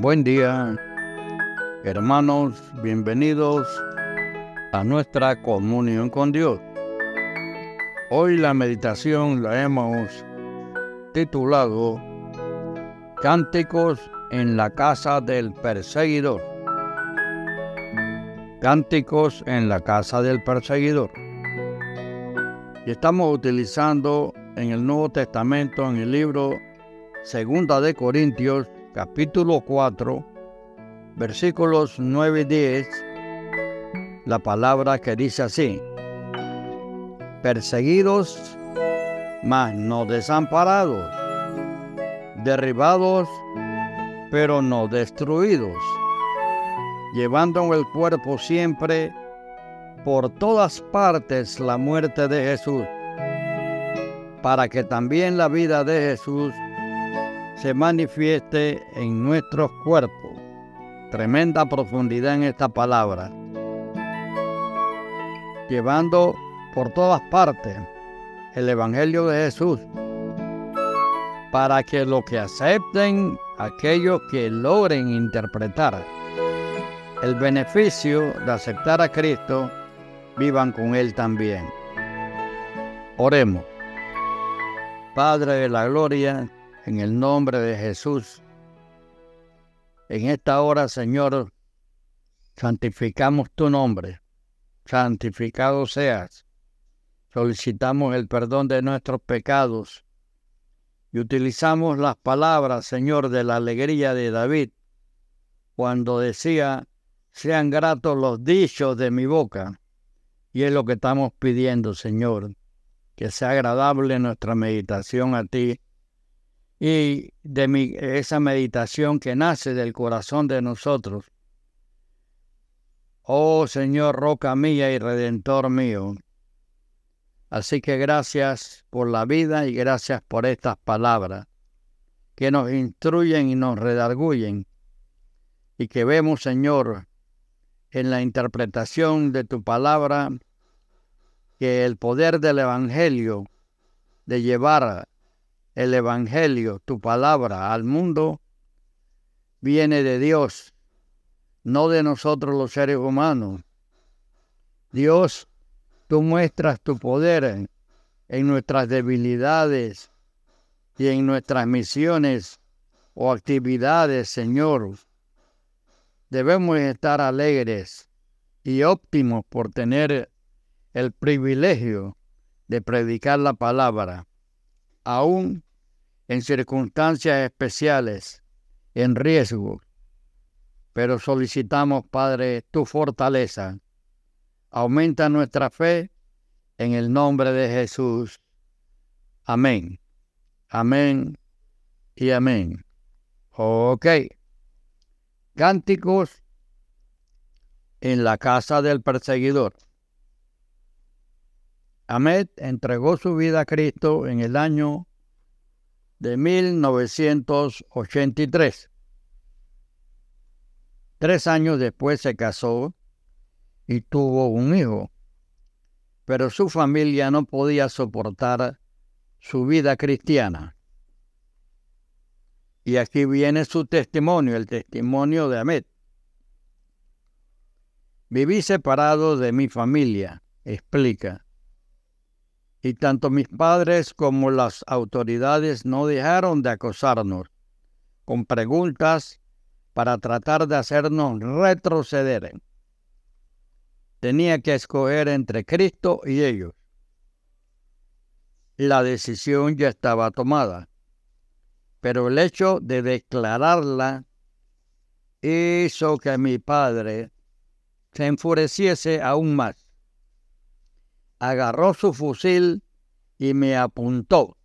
Buen día, hermanos, bienvenidos a nuestra comunión con Dios. Hoy la meditación la hemos titulado Cánticos en la casa del perseguidor. Cánticos en la casa del perseguidor. Y estamos utilizando en el Nuevo Testamento, en el libro Segunda de Corintios, capítulo 4, versículos 9 y 10, la palabra que dice así, perseguidos, mas no desamparados, derribados, pero no destruidos, llevando en el cuerpo siempre por todas partes la muerte de Jesús, para que también la vida de Jesús se manifieste en nuestros cuerpos. Tremenda profundidad en esta palabra. Llevando por todas partes el Evangelio de Jesús para que lo que acepten aquellos que logren interpretar el beneficio de aceptar a Cristo, vivan con Él también. Oremos. Padre de la Gloria, en el nombre de Jesús. En esta hora, Señor, santificamos tu nombre. Santificado seas. Solicitamos el perdón de nuestros pecados y utilizamos las palabras, Señor, de la alegría de David, cuando decía, sean gratos los dichos de mi boca. Y es lo que estamos pidiendo, Señor, que sea agradable nuestra meditación a ti y de mi, esa meditación que nace del corazón de nosotros. Oh Señor, roca mía y redentor mío. Así que gracias por la vida y gracias por estas palabras que nos instruyen y nos redarguyen y que vemos, Señor, en la interpretación de tu palabra que el poder del Evangelio de llevar el Evangelio, tu palabra al mundo, viene de Dios, no de nosotros los seres humanos. Dios, tú muestras tu poder en, nuestras debilidades y en nuestras misiones o actividades, Señor. Debemos estar alegres y óptimos por tener el privilegio de predicar la palabra, aún en circunstancias especiales, en riesgo. Pero solicitamos, Padre, tu fortaleza. Aumenta nuestra fe en el nombre de Jesús. Amén. Amén y amén. Ok. Cánticos en la casa del perseguidor. Ahmed entregó su vida a Cristo en el año de 1983. Tres años después se casó y tuvo un hijo, pero su familia no podía soportar su vida cristiana. Y aquí viene su testimonio, el testimonio de Ahmed. Viví separado de mi familia, explica y tanto mis padres como las autoridades no dejaron de acosarnos con preguntas para tratar de hacernos retroceder. Tenía que escoger entre Cristo y ellos. La decisión ya estaba tomada, pero el hecho de declararla hizo que mi padre se enfureciese aún más agarró su fusil y me apuntó.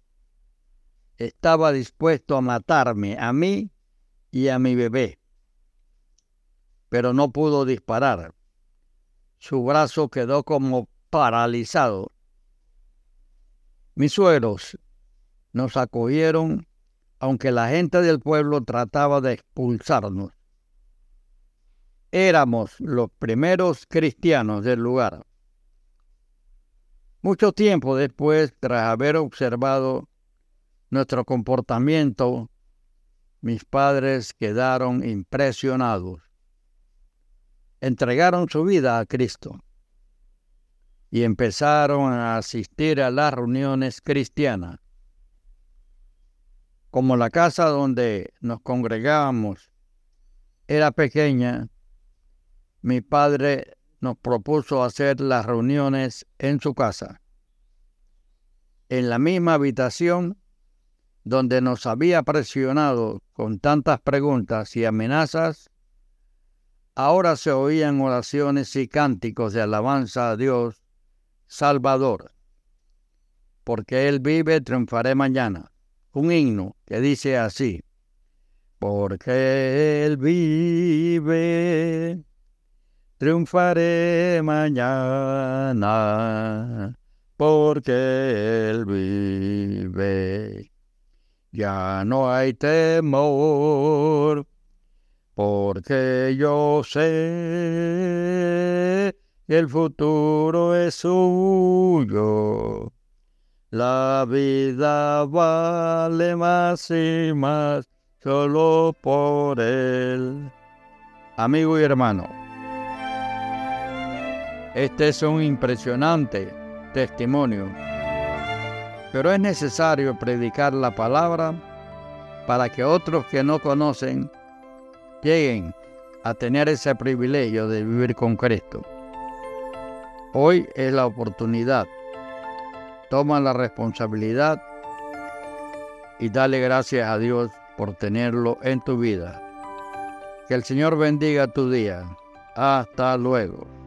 Estaba dispuesto a matarme a mí y a mi bebé, pero no pudo disparar. Su brazo quedó como paralizado. Mis suegros nos acogieron aunque la gente del pueblo trataba de expulsarnos. Éramos los primeros cristianos del lugar. Mucho tiempo después, tras haber observado nuestro comportamiento, mis padres quedaron impresionados. Entregaron su vida a Cristo y empezaron a asistir a las reuniones cristianas. Como la casa donde nos congregábamos era pequeña, mi padre nos propuso hacer las reuniones en su casa, en la misma habitación donde nos había presionado con tantas preguntas y amenazas, ahora se oían oraciones y cánticos de alabanza a Dios Salvador, porque Él vive, triunfaré mañana. Un himno que dice así, porque Él vive, triunfaré mañana, porque Él vive. Ya no hay temor, porque yo sé que el futuro es suyo. La vida vale más y más solo por él. Amigo y hermano, este es un impresionante testimonio pero es necesario predicar la palabra para que otros que no conocen lleguen a tener ese privilegio de vivir con Cristo. Hoy es la oportunidad. Toma la responsabilidad y dale gracias a Dios por tenerlo en tu vida. Que el Señor bendiga tu día. Hasta luego.